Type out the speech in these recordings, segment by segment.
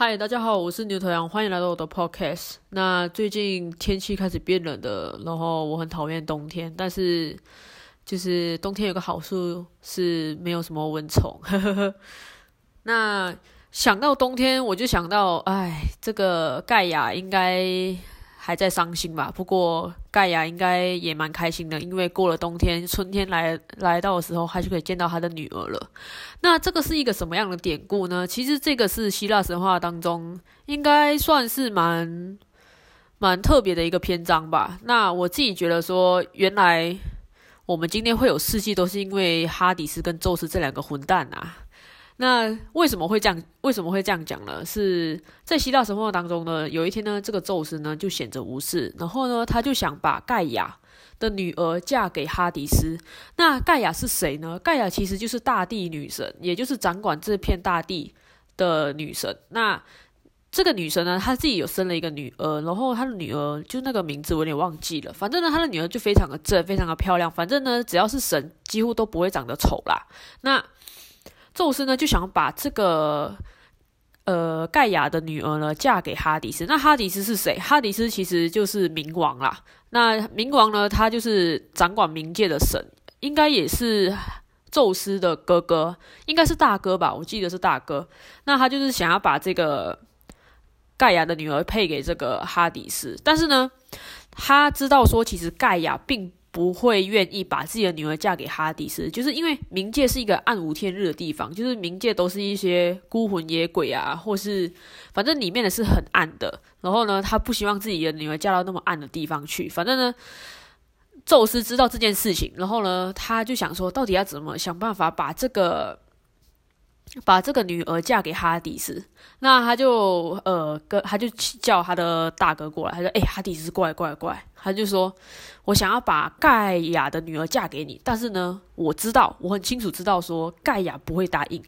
嗨，大家好，我是牛头羊，欢迎来到我的 podcast。那最近天气开始变冷的，然后我很讨厌冬天，但是就是冬天有个好处是没有什么蚊虫。呵呵呵那想到冬天，我就想到，哎，这个盖亚应该。还在伤心吧？不过盖亚应该也蛮开心的，因为过了冬天，春天来来到的时候，他就可以见到他的女儿了。那这个是一个什么样的典故呢？其实这个是希腊神话当中应该算是蛮蛮特别的一个篇章吧。那我自己觉得说，原来我们今天会有世纪，都是因为哈迪斯跟宙斯这两个混蛋啊。那为什么会这样？为什么会这样讲呢？是在希腊神话当中呢，有一天呢，这个宙斯呢就闲着无事，然后呢，他就想把盖亚的女儿嫁给哈迪斯。那盖亚是谁呢？盖亚其实就是大地女神，也就是掌管这片大地的女神。那这个女神呢，她自己有生了一个女儿，然后她的女儿就那个名字我有点忘记了。反正呢，她的女儿就非常的正，非常的漂亮。反正呢，只要是神，几乎都不会长得丑啦。那宙斯呢就想把这个呃盖亚的女儿呢嫁给哈迪斯。那哈迪斯是谁？哈迪斯其实就是冥王啦。那冥王呢，他就是掌管冥界的神，应该也是宙斯的哥哥，应该是大哥吧？我记得是大哥。那他就是想要把这个盖亚的女儿配给这个哈迪斯，但是呢，他知道说其实盖亚并。不会愿意把自己的女儿嫁给哈迪斯，就是因为冥界是一个暗无天日的地方，就是冥界都是一些孤魂野鬼啊，或是反正里面的是很暗的。然后呢，他不希望自己的女儿嫁到那么暗的地方去。反正呢，宙斯知道这件事情，然后呢，他就想说，到底要怎么想办法把这个。把这个女儿嫁给哈迪斯，那他就呃，跟他就叫他的大哥过来，他说：“哎，哈迪斯，过来，过来，过来。”他就说：“我想要把盖亚的女儿嫁给你，但是呢，我知道，我很清楚知道说盖亚不会答应。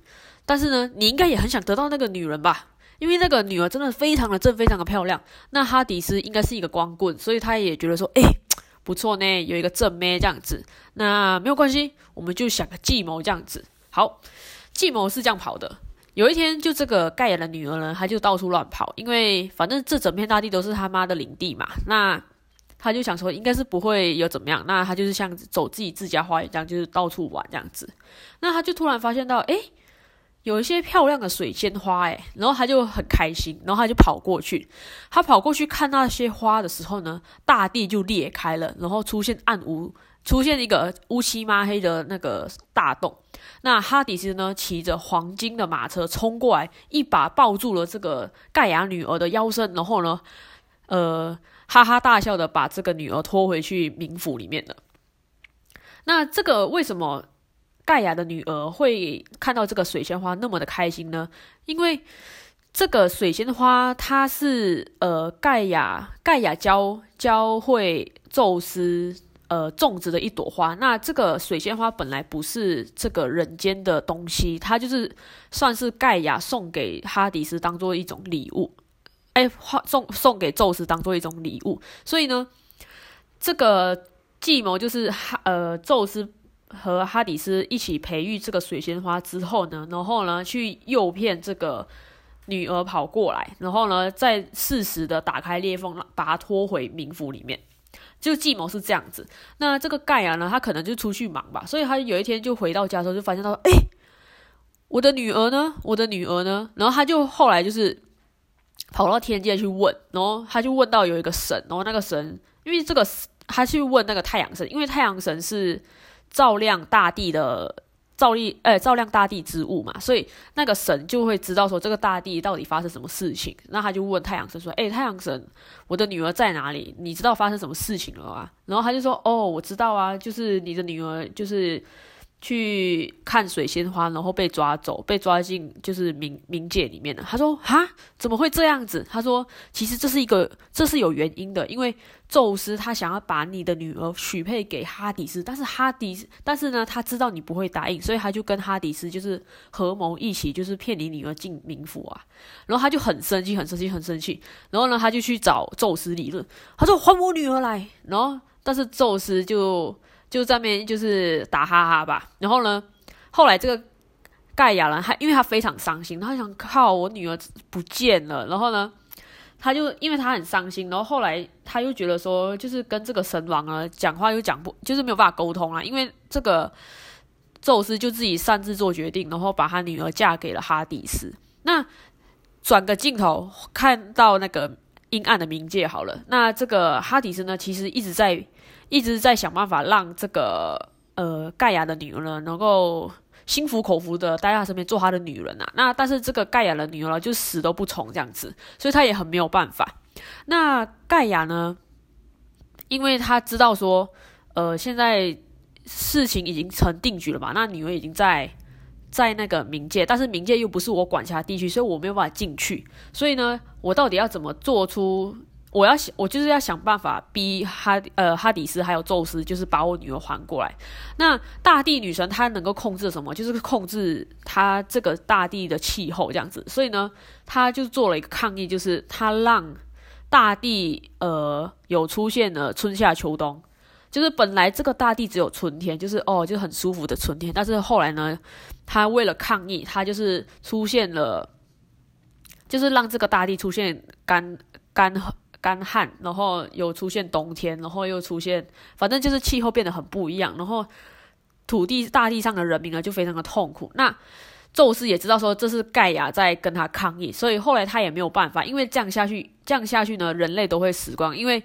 但是呢，你应该也很想得到那个女人吧？因为那个女儿真的非常的正，非常的漂亮。那哈迪斯应该是一个光棍，所以他也觉得说，哎，不错呢，有一个正妹这样子。那没有关系，我们就想个计谋这样子。好。”计谋是这样跑的。有一天，就这个盖亚的女儿呢，她就到处乱跑，因为反正这整片大地都是他妈的领地嘛。那他就想说，应该是不会有怎么样。那他就是像走自己自家花园这样，就是到处玩这样子。那他就突然发现到，哎，有一些漂亮的水仙花，哎，然后他就很开心，然后他就跑过去。他跑过去看那些花的时候呢，大地就裂开了，然后出现暗无。出现一个乌漆抹黑的那个大洞，那哈迪斯呢骑着黄金的马车冲过来，一把抱住了这个盖亚女儿的腰身，然后呢，呃，哈哈大笑的把这个女儿拖回去冥府里面了。那这个为什么盖亚的女儿会看到这个水仙花那么的开心呢？因为这个水仙花它是呃盖亚盖亚教教会宙斯。呃，种植的一朵花。那这个水仙花本来不是这个人间的东西，它就是算是盖亚送给哈迪斯当做一种礼物，哎，花送送给宙斯当做一种礼物。所以呢，这个计谋就是哈呃，宙斯和哈迪斯一起培育这个水仙花之后呢，然后呢去诱骗这个女儿跑过来，然后呢再适时的打开裂缝，把她拖回冥府里面。就计谋是这样子，那这个盖亚呢，他可能就出去忙吧，所以他有一天就回到家的时候，就发现到，哎，我的女儿呢？我的女儿呢？然后他就后来就是跑到天界去问，然后他就问到有一个神，然后那个神，因为这个他去问那个太阳神，因为太阳神是照亮大地的。照例，哎，照亮大地之物嘛，所以那个神就会知道说这个大地到底发生什么事情。那他就问太阳神说：“哎，太阳神，我的女儿在哪里？你知道发生什么事情了吗？”然后他就说：“哦，我知道啊，就是你的女儿，就是。”去看水仙花，然后被抓走，被抓进就是冥冥界里面的。他说：“哈，怎么会这样子？”他说：“其实这是一个，这是有原因的，因为宙斯他想要把你的女儿许配给哈迪斯，但是哈迪斯，但是呢，他知道你不会答应，所以他就跟哈迪斯就是合谋一起，就是骗你女儿进冥府啊。然后他就很生气，很生气，很生气。然后呢，他就去找宙斯理论，他说：“还我女儿来。”然后，但是宙斯就。就在面就是打哈哈吧，然后呢，后来这个盖亚人，他因为他非常伤心，他想靠我女儿不见了，然后呢，他就因为他很伤心，然后后来他又觉得说，就是跟这个神王啊讲话又讲不，就是没有办法沟通啊，因为这个宙斯就自己擅自做决定，然后把他女儿嫁给了哈迪斯。那转个镜头看到那个阴暗的冥界好了，那这个哈迪斯呢，其实一直在一直在想办法让这个呃盖亚的女儿呢能够。心服口服的待在他身边做他的女人啊，那但是这个盖亚的女儿就死都不从这样子，所以他也很没有办法。那盖亚呢，因为他知道说，呃，现在事情已经成定局了嘛，那女儿已经在在那个冥界，但是冥界又不是我管辖地区，所以我没有办法进去。所以呢，我到底要怎么做出？我要想，我就是要想办法逼哈呃哈迪斯还有宙斯，就是把我女儿还过来。那大地女神她能够控制什么？就是控制她这个大地的气候这样子。所以呢，她就做了一个抗议，就是她让大地呃有出现了春夏秋冬。就是本来这个大地只有春天，就是哦就很舒服的春天。但是后来呢，他为了抗议，他就是出现了，就是让这个大地出现干干。干旱，然后有出现冬天，然后又出现，反正就是气候变得很不一样。然后土地大地上的人民呢，就非常的痛苦。那宙斯也知道说这是盖亚在跟他抗议，所以后来他也没有办法，因为这样下去，这样下去呢，人类都会死光。因为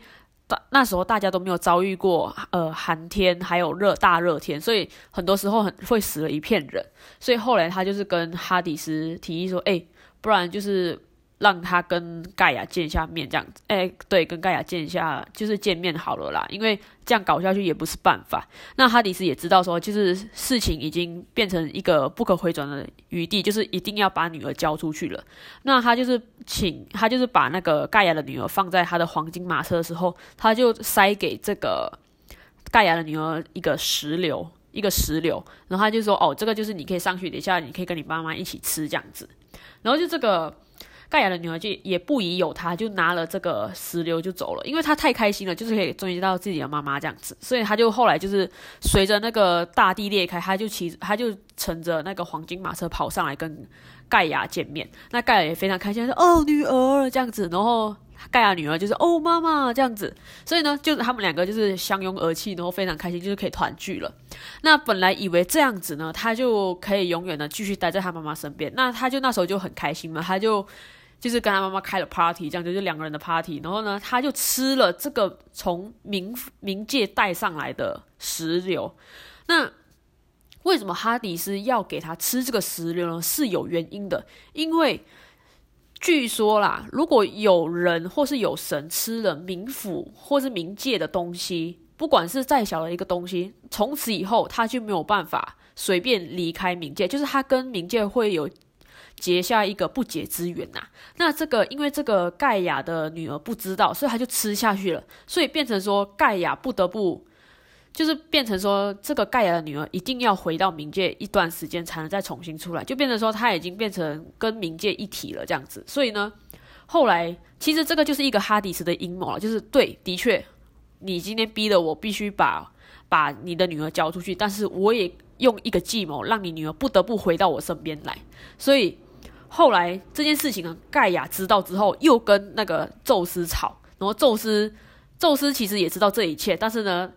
大那时候大家都没有遭遇过呃寒天，还有热大热天，所以很多时候很会死了一片人。所以后来他就是跟哈迪斯提议说：“哎，不然就是。”让他跟盖亚见一下面，这样子，哎，对，跟盖亚见一下，就是见面好了啦。因为这样搞下去也不是办法。那哈迪斯也知道说，就是事情已经变成一个不可回转的余地，就是一定要把女儿交出去了。那他就是请他就是把那个盖亚的女儿放在他的黄金马车的时候，他就塞给这个盖亚的女儿一个石榴，一个石榴，然后他就说，哦，这个就是你可以上去，等一下你可以跟你妈妈一起吃这样子。然后就这个。盖亚的女儿就也不疑有他，就拿了这个石榴就走了，因为他太开心了，就是可以终于到自己的妈妈这样子，所以他就后来就是随着那个大地裂开，他就骑，他就乘着那个黄金马车跑上来跟盖亚见面。那盖亚也非常开心，说：“哦，女儿这样子。”然后盖亚女儿就是：“哦，妈妈这样子。”所以呢，就是他们两个就是相拥而泣，然后非常开心，就是可以团聚了。那本来以为这样子呢，他就可以永远的继续待在他妈妈身边，那他就那时候就很开心嘛，他就。就是跟他妈妈开了 party，这样就是两个人的 party。然后呢，他就吃了这个从冥冥界带上来的石榴。那为什么哈迪斯要给他吃这个石榴呢？是有原因的。因为据说啦，如果有人或是有神吃了冥府或是冥界的东西，不管是再小的一个东西，从此以后他就没有办法随便离开冥界，就是他跟冥界会有。结下一个不解之缘呐，那这个因为这个盖亚的女儿不知道，所以他就吃下去了，所以变成说盖亚不得不，就是变成说这个盖亚的女儿一定要回到冥界一段时间才能再重新出来，就变成说她已经变成跟冥界一体了这样子。所以呢，后来其实这个就是一个哈迪斯的阴谋了，就是对，的确，你今天逼得我必须把把你的女儿交出去，但是我也用一个计谋让你女儿不得不回到我身边来，所以。后来这件事情呢，盖亚知道之后，又跟那个宙斯吵。然后宙斯，宙斯其实也知道这一切，但是呢，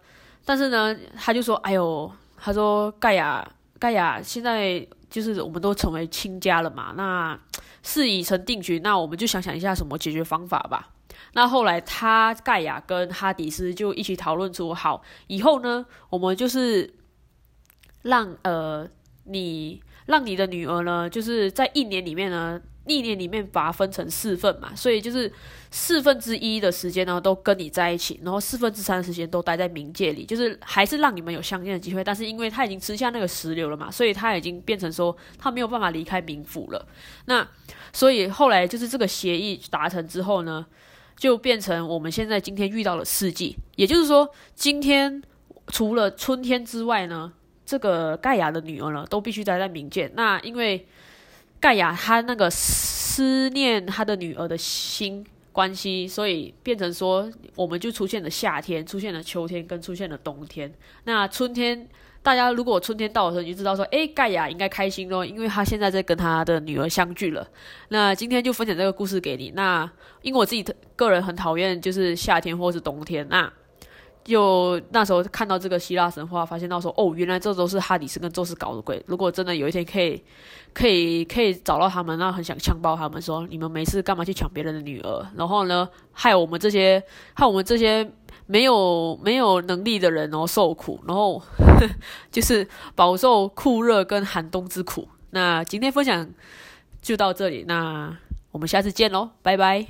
但是呢，他就说：“哎呦，他说盖亚，盖亚现在就是我们都成为亲家了嘛，那事已成定局，那我们就想想一下什么解决方法吧。”那后来他盖亚跟哈迪斯就一起讨论出，好，以后呢，我们就是让呃你。让你的女儿呢，就是在一年里面呢，一年里面把它分成四份嘛，所以就是四分之一的时间呢都跟你在一起，然后四分之三的时间都待在冥界里，就是还是让你们有相见的机会。但是因为他已经吃下那个石榴了嘛，所以他已经变成说他没有办法离开冥府了。那所以后来就是这个协议达成之后呢，就变成我们现在今天遇到了四季，也就是说今天除了春天之外呢。这个盖亚的女儿呢，都必须待在冥界。那因为盖亚他那个思念他的女儿的心关系，所以变成说，我们就出现了夏天，出现了秋天，跟出现了冬天。那春天大家如果春天到的时候，你就知道说，哎，盖亚应该开心咯，因为他现在在跟他的女儿相聚了。那今天就分享这个故事给你。那因为我自己个人很讨厌就是夏天或是冬天，那就那时候看到这个希腊神话，发现到说，哦，原来这都是哈迪斯跟宙斯搞的鬼。如果真的有一天可以，可以，可以找到他们，那很想枪爆他们，说你们没事干嘛去抢别人的女儿？然后呢，害我们这些，害我们这些。没有没有能力的人哦，受苦，然后就是饱受酷热跟寒冬之苦。那今天分享就到这里，那我们下次见喽，拜拜。